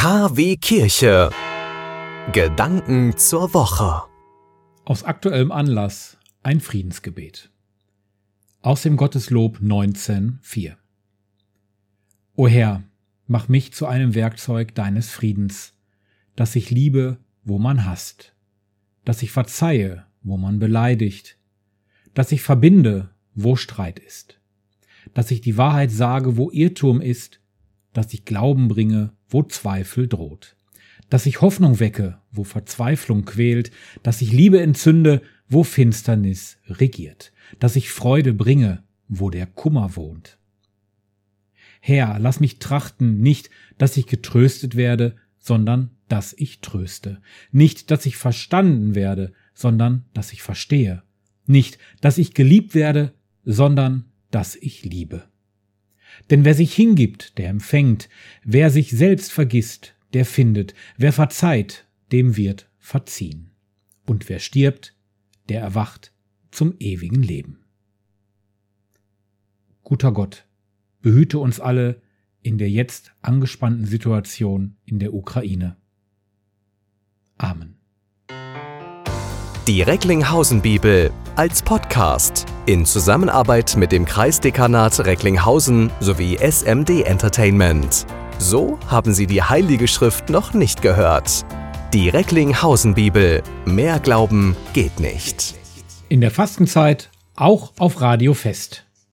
KW Kirche. Gedanken zur Woche. Aus aktuellem Anlass ein Friedensgebet. Aus dem Gotteslob 19,4. O Herr, mach mich zu einem Werkzeug deines Friedens, dass ich liebe, wo man hasst, dass ich verzeihe, wo man beleidigt, dass ich verbinde, wo Streit ist, dass ich die Wahrheit sage, wo Irrtum ist, dass ich Glauben bringe, wo Zweifel droht, dass ich Hoffnung wecke, wo Verzweiflung quält, dass ich Liebe entzünde, wo Finsternis regiert, dass ich Freude bringe, wo der Kummer wohnt. Herr, lass mich trachten, nicht, dass ich getröstet werde, sondern dass ich tröste, nicht, dass ich verstanden werde, sondern dass ich verstehe, nicht, dass ich geliebt werde, sondern dass ich liebe. Denn wer sich hingibt, der empfängt, wer sich selbst vergisst, der findet, wer verzeiht, dem wird verziehen. Und wer stirbt, der erwacht zum ewigen Leben. Guter Gott, behüte uns alle in der jetzt angespannten Situation in der Ukraine. Amen. Die Recklinghausen Bibel als Podcast in Zusammenarbeit mit dem Kreisdekanat Recklinghausen sowie SMD Entertainment. So haben Sie die Heilige Schrift noch nicht gehört. Die Recklinghausen Bibel. Mehr Glauben geht nicht. In der Fastenzeit auch auf Radio Fest.